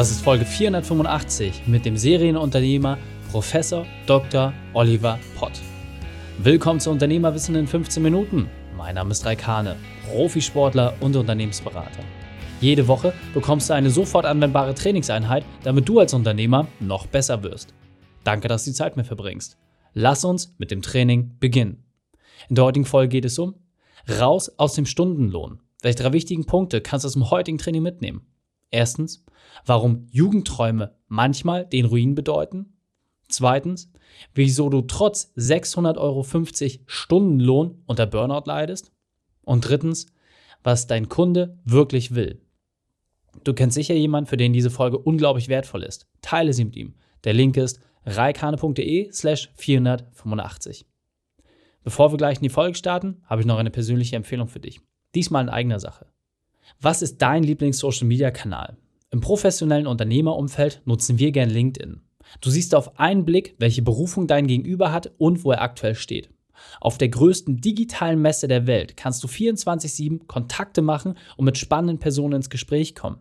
Das ist Folge 485 mit dem Serienunternehmer Professor Dr. Oliver Pott. Willkommen zu Unternehmerwissen in 15 Minuten. Mein Name ist Raikane, Profisportler und Unternehmensberater. Jede Woche bekommst du eine sofort anwendbare Trainingseinheit, damit du als Unternehmer noch besser wirst. Danke, dass du die Zeit mit verbringst. Lass uns mit dem Training beginnen. In der heutigen Folge geht es um Raus aus dem Stundenlohn. Welche drei wichtigen Punkte kannst du aus dem heutigen Training mitnehmen? Erstens, warum Jugendträume manchmal den Ruin bedeuten. Zweitens, wieso du trotz 600,50 Euro Stundenlohn unter Burnout leidest. Und drittens, was dein Kunde wirklich will. Du kennst sicher jemanden, für den diese Folge unglaublich wertvoll ist. Teile sie mit ihm. Der Link ist reikane.de slash 485. Bevor wir gleich in die Folge starten, habe ich noch eine persönliche Empfehlung für dich. Diesmal in eigener Sache. Was ist dein Lieblings-Social-Media-Kanal? Im professionellen Unternehmerumfeld nutzen wir gern LinkedIn. Du siehst auf einen Blick, welche Berufung dein Gegenüber hat und wo er aktuell steht. Auf der größten digitalen Messe der Welt kannst du 24/7 Kontakte machen und mit spannenden Personen ins Gespräch kommen.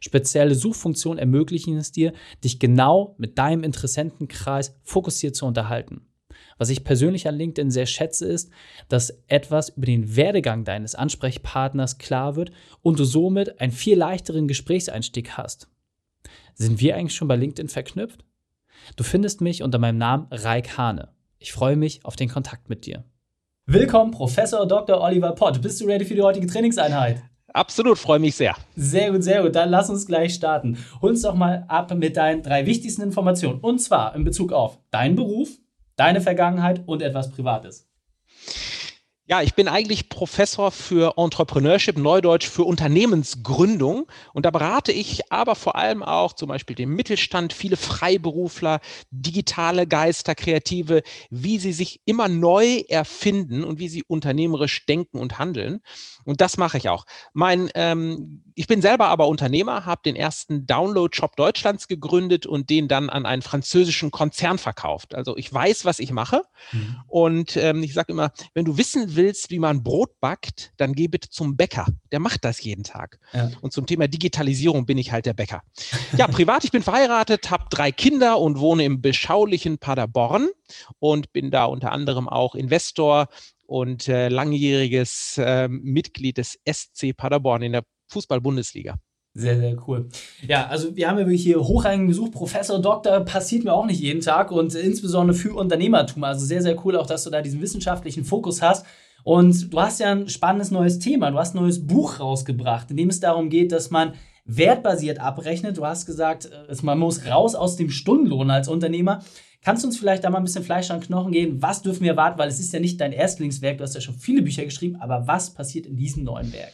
Spezielle Suchfunktionen ermöglichen es dir, dich genau mit deinem Interessentenkreis fokussiert zu unterhalten. Was ich persönlich an LinkedIn sehr schätze, ist, dass etwas über den Werdegang deines Ansprechpartners klar wird und du somit einen viel leichteren Gesprächseinstieg hast. Sind wir eigentlich schon bei LinkedIn verknüpft? Du findest mich unter meinem Namen Raik Hane. Ich freue mich auf den Kontakt mit dir. Willkommen, Professor Dr. Oliver Pott. Bist du ready für die heutige Trainingseinheit? Absolut, freue mich sehr. Sehr gut, sehr gut. Dann lass uns gleich starten. Hol uns doch mal ab mit deinen drei wichtigsten Informationen. Und zwar in Bezug auf deinen Beruf, deine Vergangenheit und etwas Privates. Ja, ich bin eigentlich Professor für Entrepreneurship, Neudeutsch für Unternehmensgründung. Und da berate ich aber vor allem auch zum Beispiel den Mittelstand, viele Freiberufler, digitale Geister, Kreative, wie sie sich immer neu erfinden und wie sie unternehmerisch denken und handeln. Und das mache ich auch. Mein, ähm, ich bin selber aber Unternehmer, habe den ersten Download-Shop Deutschlands gegründet und den dann an einen französischen Konzern verkauft. Also ich weiß, was ich mache. Mhm. Und ähm, ich sage immer, wenn du wissen willst, wie man Brot backt, dann geh bitte zum Bäcker. Der macht das jeden Tag. Ja. Und zum Thema Digitalisierung bin ich halt der Bäcker. Ja, privat, ich bin verheiratet, habe drei Kinder und wohne im beschaulichen Paderborn und bin da unter anderem auch Investor und äh, langjähriges äh, Mitglied des SC Paderborn in der Fußball-Bundesliga. Sehr, sehr cool. Ja, also wir haben ja wirklich hier hochrangigen Besuch. Professor Doktor passiert mir auch nicht jeden Tag und insbesondere für Unternehmertum. Also sehr, sehr cool auch, dass du da diesen wissenschaftlichen Fokus hast. Und du hast ja ein spannendes neues Thema. Du hast ein neues Buch rausgebracht, in dem es darum geht, dass man wertbasiert abrechnet. Du hast gesagt, man muss raus aus dem Stundenlohn als Unternehmer. Kannst du uns vielleicht da mal ein bisschen Fleisch an Knochen geben? Was dürfen wir erwarten? Weil es ist ja nicht dein Erstlingswerk, du hast ja schon viele Bücher geschrieben, aber was passiert in diesem neuen Werk?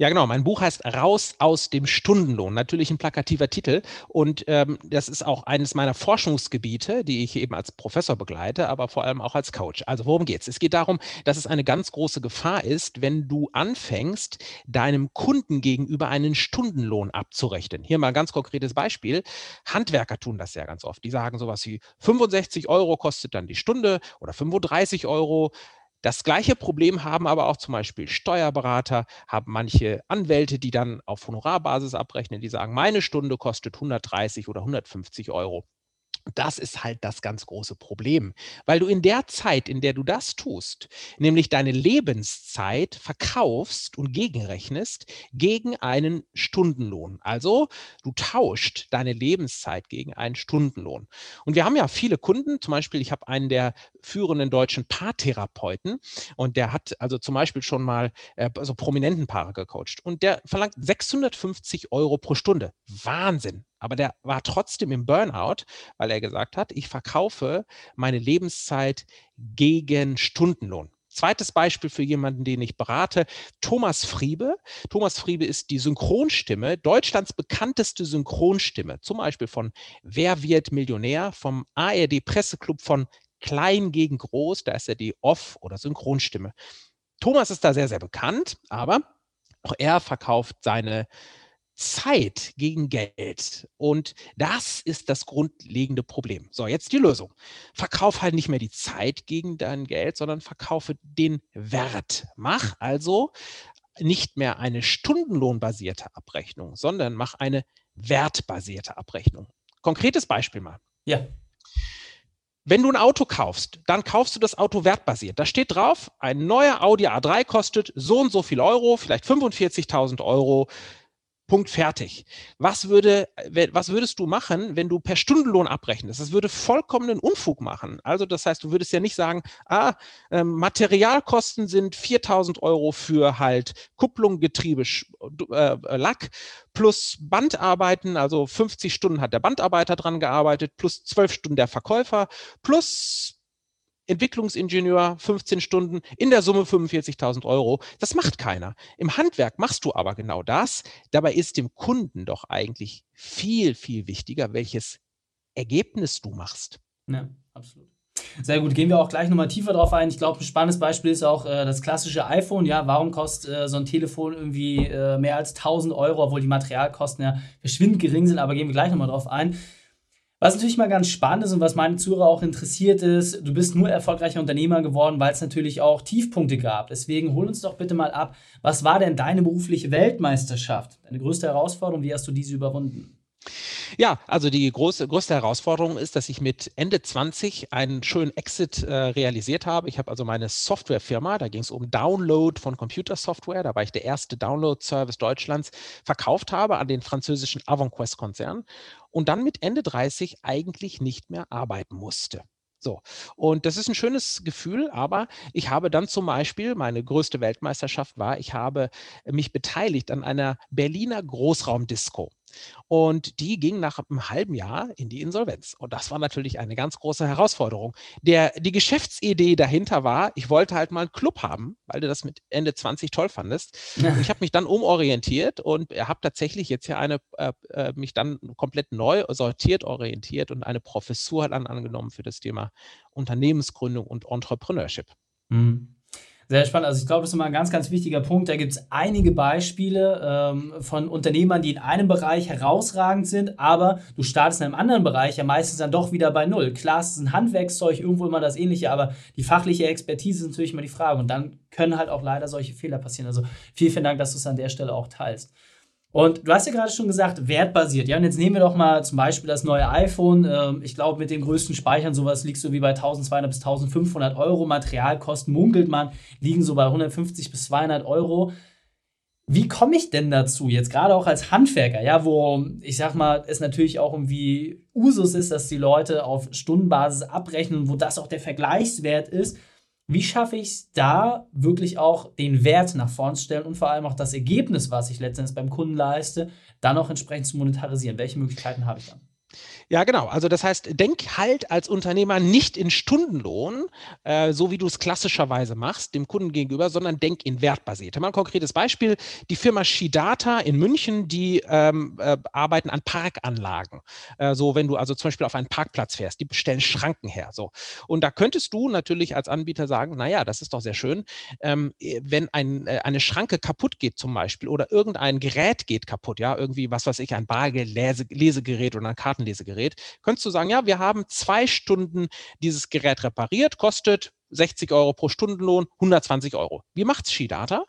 Ja, genau. Mein Buch heißt Raus aus dem Stundenlohn. Natürlich ein plakativer Titel. Und ähm, das ist auch eines meiner Forschungsgebiete, die ich eben als Professor begleite, aber vor allem auch als Coach. Also worum geht es? Es geht darum, dass es eine ganz große Gefahr ist, wenn du anfängst, deinem Kunden gegenüber einen Stundenlohn abzurechnen. Hier mal ein ganz konkretes Beispiel. Handwerker tun das ja ganz oft. Die sagen sowas wie 65 Euro kostet dann die Stunde oder 35 Euro. Das gleiche Problem haben aber auch zum Beispiel Steuerberater, haben manche Anwälte, die dann auf Honorarbasis abrechnen, die sagen, meine Stunde kostet 130 oder 150 Euro. Das ist halt das ganz große Problem, weil du in der Zeit, in der du das tust, nämlich deine Lebenszeit verkaufst und gegenrechnest gegen einen Stundenlohn. Also du tauscht deine Lebenszeit gegen einen Stundenlohn. Und wir haben ja viele Kunden, zum Beispiel, ich habe einen der führenden deutschen Paartherapeuten und der hat also zum Beispiel schon mal äh, so prominenten Paare gecoacht und der verlangt 650 Euro pro Stunde. Wahnsinn. Aber der war trotzdem im Burnout, weil er gesagt hat, ich verkaufe meine Lebenszeit gegen Stundenlohn. Zweites Beispiel für jemanden, den ich berate, Thomas Friebe. Thomas Friebe ist die Synchronstimme, Deutschlands bekannteste Synchronstimme, zum Beispiel von Wer wird Millionär, vom ARD Presseclub von Klein gegen Groß, da ist er die Off- oder Synchronstimme. Thomas ist da sehr, sehr bekannt, aber auch er verkauft seine Zeit gegen Geld. Und das ist das grundlegende Problem. So, jetzt die Lösung. Verkauf halt nicht mehr die Zeit gegen dein Geld, sondern verkaufe den Wert. Mach also nicht mehr eine stundenlohnbasierte Abrechnung, sondern mach eine wertbasierte Abrechnung. Konkretes Beispiel mal. Ja. Wenn du ein Auto kaufst, dann kaufst du das Auto wertbasiert. Da steht drauf, ein neuer Audi A3 kostet so und so viel Euro, vielleicht 45.000 Euro. Punkt fertig. Was, würde, was würdest du machen, wenn du per Stundenlohn abrechnest? Das würde vollkommenen Unfug machen. Also das heißt, du würdest ja nicht sagen, ah, äh, Materialkosten sind 4000 Euro für halt Kupplung, Getriebe, äh, Lack plus Bandarbeiten, also 50 Stunden hat der Bandarbeiter dran gearbeitet, plus 12 Stunden der Verkäufer, plus Entwicklungsingenieur 15 Stunden, in der Summe 45.000 Euro. Das macht keiner. Im Handwerk machst du aber genau das. Dabei ist dem Kunden doch eigentlich viel, viel wichtiger, welches Ergebnis du machst. Ja, absolut. Sehr gut, gehen wir auch gleich nochmal tiefer drauf ein. Ich glaube, ein spannendes Beispiel ist auch äh, das klassische iPhone. Ja, warum kostet äh, so ein Telefon irgendwie äh, mehr als 1000 Euro, obwohl die Materialkosten ja verschwindend gering sind, aber gehen wir gleich nochmal drauf ein. Was natürlich mal ganz spannend ist und was meine Zuhörer auch interessiert ist, du bist nur erfolgreicher Unternehmer geworden, weil es natürlich auch Tiefpunkte gab. Deswegen hol uns doch bitte mal ab, was war denn deine berufliche Weltmeisterschaft? Deine größte Herausforderung, wie hast du diese überwunden? Ja, also die große, größte Herausforderung ist, dass ich mit Ende 20 einen schönen Exit äh, realisiert habe. Ich habe also meine Softwarefirma, da ging es um Download von Computersoftware, da war ich der erste Download-Service Deutschlands, verkauft habe an den französischen AvonQuest-Konzern und dann mit Ende 30 eigentlich nicht mehr arbeiten musste. So, und das ist ein schönes Gefühl, aber ich habe dann zum Beispiel, meine größte Weltmeisterschaft war, ich habe mich beteiligt an einer Berliner Großraumdisco. Und die ging nach einem halben Jahr in die Insolvenz. Und das war natürlich eine ganz große Herausforderung. Der, die Geschäftsidee dahinter war, ich wollte halt mal einen Club haben, weil du das mit Ende 20 toll fandest. Ja. Ich habe mich dann umorientiert und habe tatsächlich jetzt hier eine, äh, äh, mich dann komplett neu sortiert, orientiert und eine Professur dann angenommen für das Thema Unternehmensgründung und Entrepreneurship. Mhm. Sehr spannend. Also ich glaube, das ist immer ein ganz, ganz wichtiger Punkt. Da gibt es einige Beispiele ähm, von Unternehmern, die in einem Bereich herausragend sind, aber du startest in einem anderen Bereich ja meistens dann doch wieder bei Null. Klar, es ist ein Handwerkszeug, irgendwo immer das Ähnliche, aber die fachliche Expertise ist natürlich immer die Frage. Und dann können halt auch leider solche Fehler passieren. Also vielen, vielen Dank, dass du es an der Stelle auch teilst. Und du hast ja gerade schon gesagt, wertbasiert. Ja, und jetzt nehmen wir doch mal zum Beispiel das neue iPhone. Ähm, ich glaube, mit den größten Speichern sowas liegst du wie bei 1200 bis 1500 Euro. Materialkosten munkelt man, liegen so bei 150 bis 200 Euro. Wie komme ich denn dazu, jetzt gerade auch als Handwerker, ja, wo ich sag mal, es natürlich auch irgendwie Usus ist, dass die Leute auf Stundenbasis abrechnen, wo das auch der Vergleichswert ist. Wie schaffe ich es da wirklich auch den Wert nach vorne zu stellen und vor allem auch das Ergebnis, was ich letztendlich beim Kunden leiste, dann auch entsprechend zu monetarisieren? Welche Möglichkeiten habe ich dann? Ja, genau. Also das heißt, denk halt als Unternehmer nicht in Stundenlohn, äh, so wie du es klassischerweise machst, dem Kunden gegenüber, sondern denk in wertbasiert. Mal ein konkretes Beispiel. Die Firma Shidata in München, die ähm, äh, arbeiten an Parkanlagen. Äh, so, wenn du also zum Beispiel auf einen Parkplatz fährst, die bestellen Schranken her. So. Und da könntest du natürlich als Anbieter sagen, naja, das ist doch sehr schön, ähm, wenn ein, äh, eine Schranke kaputt geht zum Beispiel oder irgendein Gerät geht kaputt, ja, irgendwie, was weiß ich, ein Bargeld-Lesegerät oder ein Kartenlesegerät Gerät, könntest du sagen, ja, wir haben zwei Stunden dieses Gerät repariert, kostet 60 Euro pro Stundenlohn, 120 Euro. Wie macht's Skidata?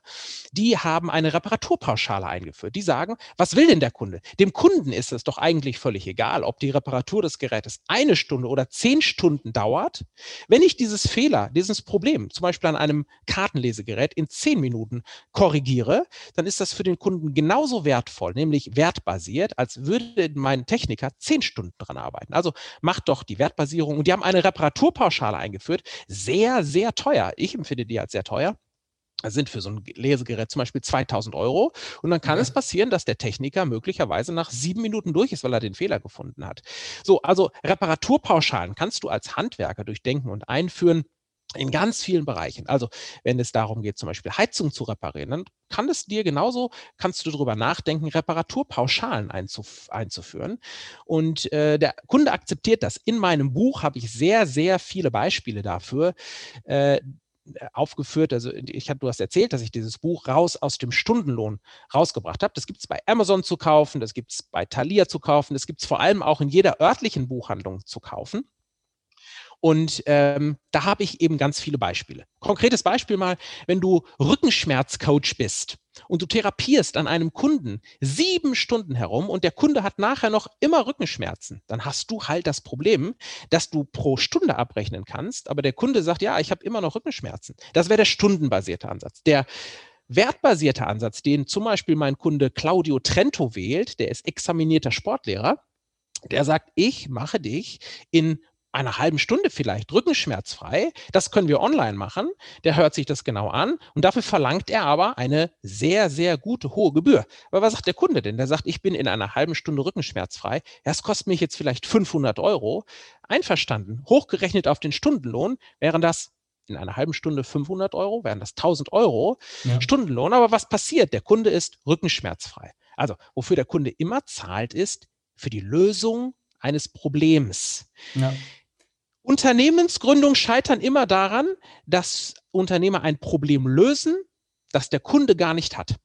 Die haben eine Reparaturpauschale eingeführt. Die sagen, was will denn der Kunde? Dem Kunden ist es doch eigentlich völlig egal, ob die Reparatur des Gerätes eine Stunde oder zehn Stunden dauert. Wenn ich dieses Fehler, dieses Problem, zum Beispiel an einem Kartenlesegerät in zehn Minuten korrigiere, dann ist das für den Kunden genauso wertvoll, nämlich wertbasiert, als würde mein Techniker zehn Stunden dran arbeiten. Also macht doch die Wertbasierung. Und die haben eine Reparaturpauschale eingeführt. Sehr sehr, sehr teuer. Ich empfinde die als sehr teuer. Das sind für so ein Lesegerät zum Beispiel 2000 Euro. Und dann kann okay. es passieren, dass der Techniker möglicherweise nach sieben Minuten durch ist, weil er den Fehler gefunden hat. So, also Reparaturpauschalen kannst du als Handwerker durchdenken und einführen in ganz vielen Bereichen. Also wenn es darum geht, zum Beispiel Heizung zu reparieren, dann kann es dir genauso, kannst du darüber nachdenken, Reparaturpauschalen einzuf einzuführen. Und äh, der Kunde akzeptiert das. In meinem Buch habe ich sehr, sehr viele Beispiele dafür. Äh, aufgeführt, also ich hab, du hast erzählt, dass ich dieses Buch raus aus dem Stundenlohn rausgebracht habe. Das gibt es bei Amazon zu kaufen, das gibt es bei Thalia zu kaufen, das gibt es vor allem auch in jeder örtlichen Buchhandlung zu kaufen. Und ähm, da habe ich eben ganz viele Beispiele. Konkretes Beispiel mal, wenn du Rückenschmerzcoach bist, und du therapierst an einem Kunden sieben Stunden herum und der Kunde hat nachher noch immer Rückenschmerzen, dann hast du halt das Problem, dass du pro Stunde abrechnen kannst, aber der Kunde sagt, ja, ich habe immer noch Rückenschmerzen. Das wäre der stundenbasierte Ansatz. Der wertbasierte Ansatz, den zum Beispiel mein Kunde Claudio Trento wählt, der ist examinierter Sportlehrer, der sagt, ich mache dich in einer halben Stunde vielleicht rückenschmerzfrei. Das können wir online machen. Der hört sich das genau an und dafür verlangt er aber eine sehr, sehr gute hohe Gebühr. Aber was sagt der Kunde denn? Der sagt, ich bin in einer halben Stunde rückenschmerzfrei. Das kostet mich jetzt vielleicht 500 Euro. Einverstanden. Hochgerechnet auf den Stundenlohn wären das in einer halben Stunde 500 Euro, wären das 1000 Euro ja. Stundenlohn. Aber was passiert? Der Kunde ist rückenschmerzfrei. Also, wofür der Kunde immer zahlt, ist für die Lösung eines Problems. Ja. Unternehmensgründung scheitern immer daran, dass Unternehmer ein Problem lösen, das der Kunde gar nicht hat.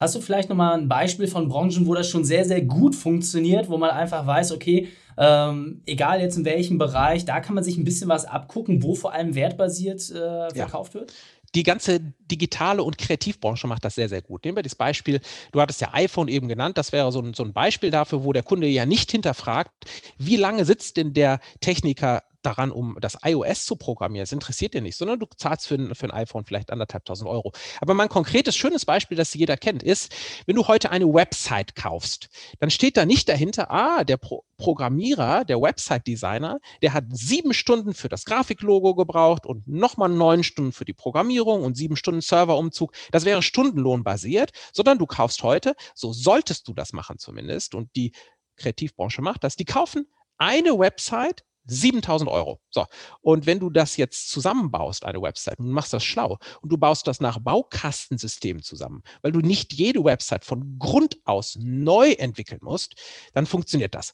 Hast du vielleicht nochmal ein Beispiel von Branchen, wo das schon sehr, sehr gut funktioniert, wo man einfach weiß, okay, ähm, egal jetzt in welchem Bereich, da kann man sich ein bisschen was abgucken, wo vor allem wertbasiert äh, verkauft ja. wird? die ganze digitale und Kreativbranche macht das sehr, sehr gut. Nehmen wir das Beispiel, du hattest ja iPhone eben genannt, das wäre so ein, so ein Beispiel dafür, wo der Kunde ja nicht hinterfragt, wie lange sitzt denn der Techniker daran, um das iOS zu programmieren. Das interessiert dir nicht, sondern du zahlst für ein, für ein iPhone vielleicht anderthalbtausend Euro. Aber mein konkretes, schönes Beispiel, das jeder kennt, ist, wenn du heute eine Website kaufst, dann steht da nicht dahinter, ah, der Pro Programmierer, der Website-Designer, der hat sieben Stunden für das Grafiklogo gebraucht und nochmal neun Stunden für die Programmierung und sieben Stunden Serverumzug. Das wäre stundenlohnbasiert, sondern du kaufst heute, so solltest du das machen zumindest, und die Kreativbranche macht das, die kaufen eine Website 7000 Euro. So. Und wenn du das jetzt zusammenbaust, eine Website, und du machst das schlau und du baust das nach Baukastensystem zusammen, weil du nicht jede Website von Grund aus neu entwickeln musst, dann funktioniert das.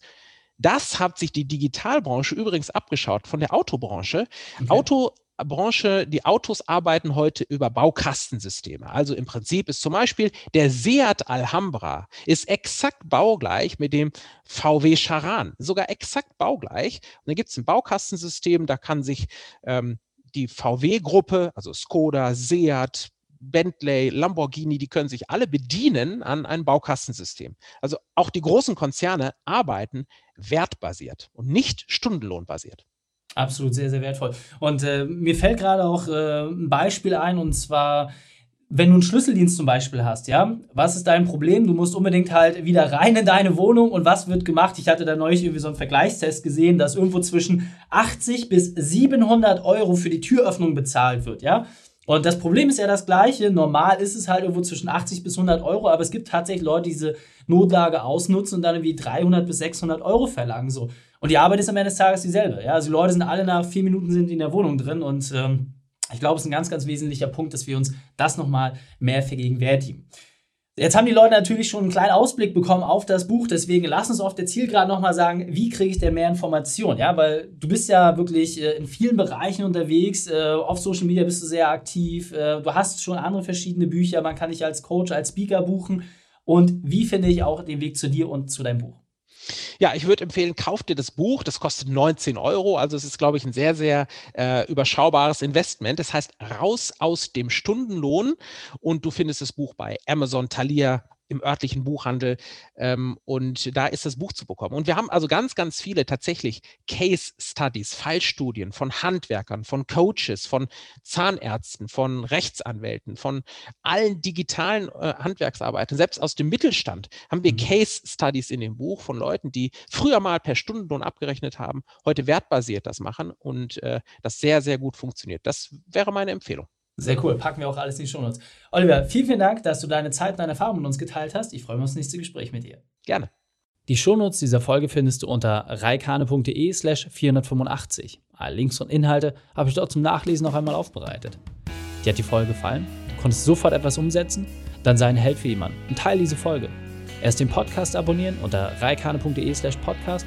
Das hat sich die Digitalbranche übrigens abgeschaut von der Autobranche. Okay. Auto Branche, die Autos arbeiten heute über Baukastensysteme. Also im Prinzip ist zum Beispiel der Seat Alhambra ist exakt baugleich mit dem VW Charan, sogar exakt baugleich. Und da gibt es ein Baukastensystem, da kann sich ähm, die VW-Gruppe, also Skoda, Seat, Bentley, Lamborghini, die können sich alle bedienen an ein Baukastensystem. Also auch die großen Konzerne arbeiten wertbasiert und nicht stundenlohnbasiert. Absolut, sehr, sehr wertvoll. Und äh, mir fällt gerade auch äh, ein Beispiel ein, und zwar, wenn du einen Schlüsseldienst zum Beispiel hast, ja, was ist dein Problem? Du musst unbedingt halt wieder rein in deine Wohnung und was wird gemacht? Ich hatte da neulich irgendwie so einen Vergleichstest gesehen, dass irgendwo zwischen 80 bis 700 Euro für die Türöffnung bezahlt wird, ja. Und das Problem ist ja das gleiche. Normal ist es halt irgendwo zwischen 80 bis 100 Euro, aber es gibt tatsächlich Leute, die diese Notlage ausnutzen und dann irgendwie 300 bis 600 Euro verlangen. So. Und die Arbeit ist am Ende des Tages dieselbe. Ja? Also die Leute sind alle nach vier Minuten sind in der Wohnung drin und ähm, ich glaube, es ist ein ganz, ganz wesentlicher Punkt, dass wir uns das nochmal mehr vergegenwärtigen. Jetzt haben die Leute natürlich schon einen kleinen Ausblick bekommen auf das Buch, deswegen lass uns auf der Zielgerade nochmal sagen, wie kriege ich denn mehr Informationen? Ja, weil du bist ja wirklich äh, in vielen Bereichen unterwegs, äh, auf Social Media bist du sehr aktiv, äh, du hast schon andere verschiedene Bücher, man kann dich als Coach, als Speaker buchen. Und wie finde ich auch den Weg zu dir und zu deinem Buch? Ja, ich würde empfehlen, kauf dir das Buch. Das kostet 19 Euro. Also es ist, glaube ich, ein sehr, sehr äh, überschaubares Investment. Das heißt, raus aus dem Stundenlohn. Und du findest das Buch bei Amazon, Thalia, im örtlichen Buchhandel ähm, und da ist das Buch zu bekommen. Und wir haben also ganz, ganz viele tatsächlich Case Studies, Fallstudien von Handwerkern, von Coaches, von Zahnärzten, von Rechtsanwälten, von allen digitalen äh, Handwerksarbeitern, selbst aus dem Mittelstand haben wir mhm. Case Studies in dem Buch von Leuten, die früher mal per Stundenlohn abgerechnet haben, heute wertbasiert das machen und äh, das sehr, sehr gut funktioniert. Das wäre meine Empfehlung. Sehr cool. Packen wir auch alles in die Shownotes. Oliver, vielen, vielen Dank, dass du deine Zeit und deine Erfahrungen mit uns geteilt hast. Ich freue mich auf das nächste Gespräch mit dir. Gerne. Die Shownotes dieser Folge findest du unter reikane.de slash 485. Alle Links und Inhalte habe ich dort zum Nachlesen noch einmal aufbereitet. Dir hat die Folge gefallen? Du konntest sofort etwas umsetzen? Dann sei ein Held für jemanden und teile diese Folge. Erst den Podcast abonnieren unter reikane.de slash podcast